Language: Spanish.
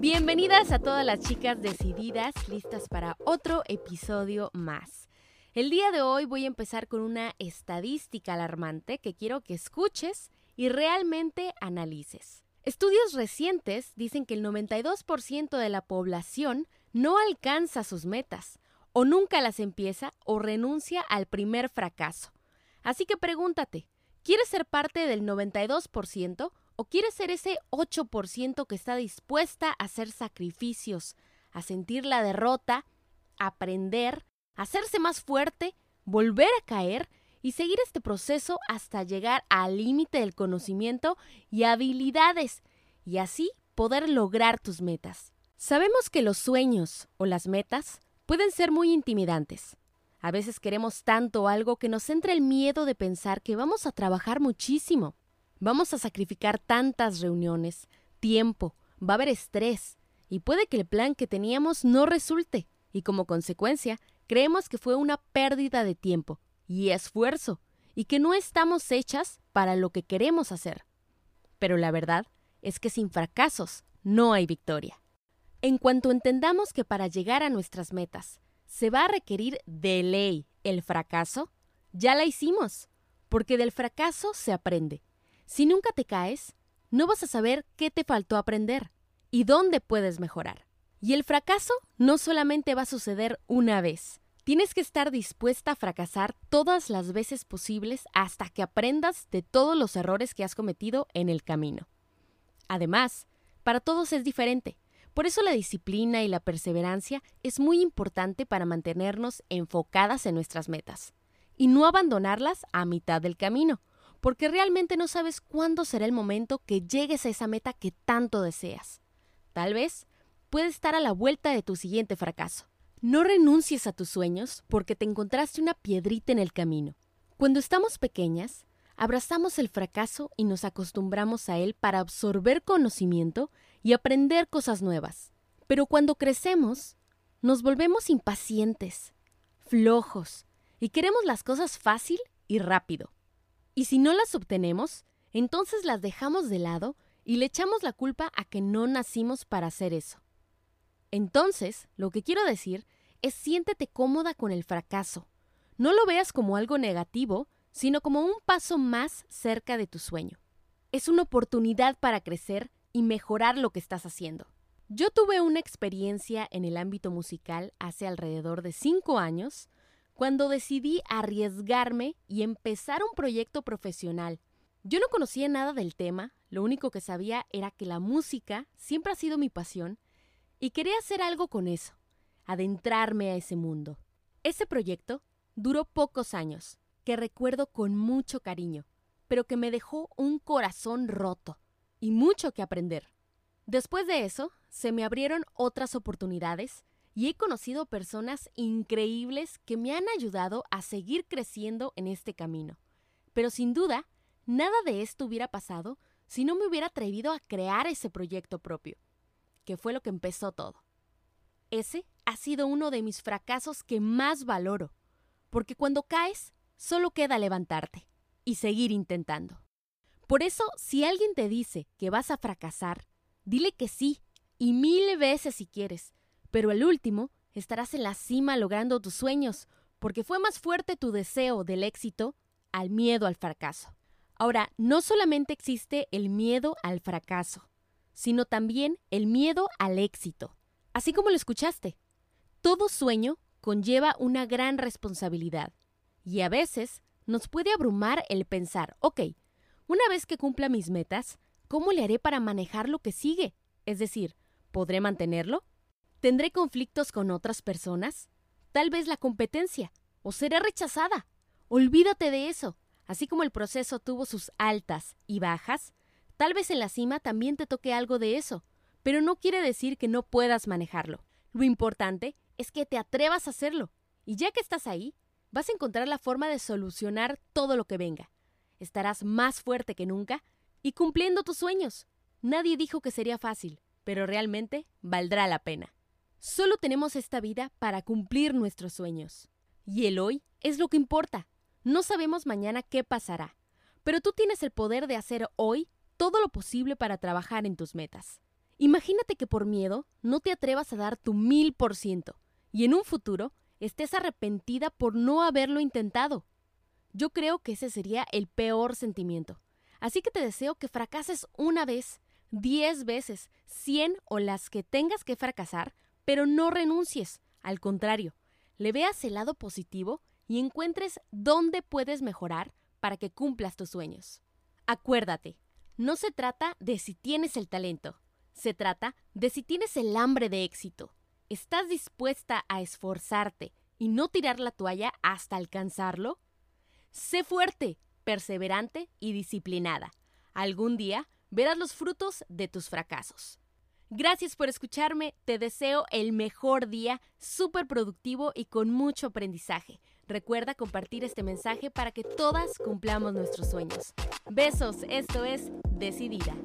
Bienvenidas a todas las chicas decididas, listas para otro episodio más. El día de hoy voy a empezar con una estadística alarmante que quiero que escuches y realmente analices. Estudios recientes dicen que el 92% de la población no alcanza sus metas, o nunca las empieza o renuncia al primer fracaso. Así que pregúntate, ¿quieres ser parte del 92% o quieres ser ese 8% que está dispuesta a hacer sacrificios, a sentir la derrota, aprender, hacerse más fuerte, volver a caer y seguir este proceso hasta llegar al límite del conocimiento y habilidades y así poder lograr tus metas? Sabemos que los sueños o las metas pueden ser muy intimidantes. A veces queremos tanto algo que nos entra el miedo de pensar que vamos a trabajar muchísimo. Vamos a sacrificar tantas reuniones, tiempo, va a haber estrés, y puede que el plan que teníamos no resulte, y como consecuencia, creemos que fue una pérdida de tiempo y esfuerzo, y que no estamos hechas para lo que queremos hacer. Pero la verdad es que sin fracasos no hay victoria. En cuanto entendamos que para llegar a nuestras metas se va a requerir de ley el fracaso, ya la hicimos, porque del fracaso se aprende. Si nunca te caes, no vas a saber qué te faltó aprender y dónde puedes mejorar. Y el fracaso no solamente va a suceder una vez. Tienes que estar dispuesta a fracasar todas las veces posibles hasta que aprendas de todos los errores que has cometido en el camino. Además, para todos es diferente. Por eso la disciplina y la perseverancia es muy importante para mantenernos enfocadas en nuestras metas y no abandonarlas a mitad del camino, porque realmente no sabes cuándo será el momento que llegues a esa meta que tanto deseas. Tal vez puede estar a la vuelta de tu siguiente fracaso. No renuncies a tus sueños porque te encontraste una piedrita en el camino. Cuando estamos pequeñas, abrazamos el fracaso y nos acostumbramos a él para absorber conocimiento y aprender cosas nuevas. Pero cuando crecemos, nos volvemos impacientes, flojos, y queremos las cosas fácil y rápido. Y si no las obtenemos, entonces las dejamos de lado y le echamos la culpa a que no nacimos para hacer eso. Entonces, lo que quiero decir es siéntete cómoda con el fracaso. No lo veas como algo negativo, sino como un paso más cerca de tu sueño. Es una oportunidad para crecer y mejorar lo que estás haciendo. Yo tuve una experiencia en el ámbito musical hace alrededor de cinco años, cuando decidí arriesgarme y empezar un proyecto profesional. Yo no conocía nada del tema, lo único que sabía era que la música siempre ha sido mi pasión y quería hacer algo con eso, adentrarme a ese mundo. Ese proyecto duró pocos años, que recuerdo con mucho cariño, pero que me dejó un corazón roto y mucho que aprender. Después de eso, se me abrieron otras oportunidades y he conocido personas increíbles que me han ayudado a seguir creciendo en este camino. Pero sin duda, nada de esto hubiera pasado si no me hubiera atrevido a crear ese proyecto propio, que fue lo que empezó todo. Ese ha sido uno de mis fracasos que más valoro, porque cuando caes, solo queda levantarte y seguir intentando. Por eso, si alguien te dice que vas a fracasar, dile que sí, y mil veces si quieres, pero el último estarás en la cima logrando tus sueños, porque fue más fuerte tu deseo del éxito al miedo al fracaso. Ahora, no solamente existe el miedo al fracaso, sino también el miedo al éxito. Así como lo escuchaste, todo sueño conlleva una gran responsabilidad, y a veces nos puede abrumar el pensar, ok, una vez que cumpla mis metas, ¿cómo le haré para manejar lo que sigue? Es decir, ¿podré mantenerlo? ¿Tendré conflictos con otras personas? Tal vez la competencia. ¿O seré rechazada? Olvídate de eso. Así como el proceso tuvo sus altas y bajas, tal vez en la cima también te toque algo de eso, pero no quiere decir que no puedas manejarlo. Lo importante es que te atrevas a hacerlo. Y ya que estás ahí, vas a encontrar la forma de solucionar todo lo que venga estarás más fuerte que nunca y cumpliendo tus sueños. Nadie dijo que sería fácil, pero realmente valdrá la pena. Solo tenemos esta vida para cumplir nuestros sueños. Y el hoy es lo que importa. No sabemos mañana qué pasará. Pero tú tienes el poder de hacer hoy todo lo posible para trabajar en tus metas. Imagínate que por miedo no te atrevas a dar tu mil por ciento y en un futuro estés arrepentida por no haberlo intentado. Yo creo que ese sería el peor sentimiento. Así que te deseo que fracases una vez, diez veces, cien o las que tengas que fracasar, pero no renuncies. Al contrario, le veas el lado positivo y encuentres dónde puedes mejorar para que cumplas tus sueños. Acuérdate, no se trata de si tienes el talento, se trata de si tienes el hambre de éxito. ¿Estás dispuesta a esforzarte y no tirar la toalla hasta alcanzarlo? Sé fuerte, perseverante y disciplinada. Algún día verás los frutos de tus fracasos. Gracias por escucharme, te deseo el mejor día, súper productivo y con mucho aprendizaje. Recuerda compartir este mensaje para que todas cumplamos nuestros sueños. Besos, esto es Decidida.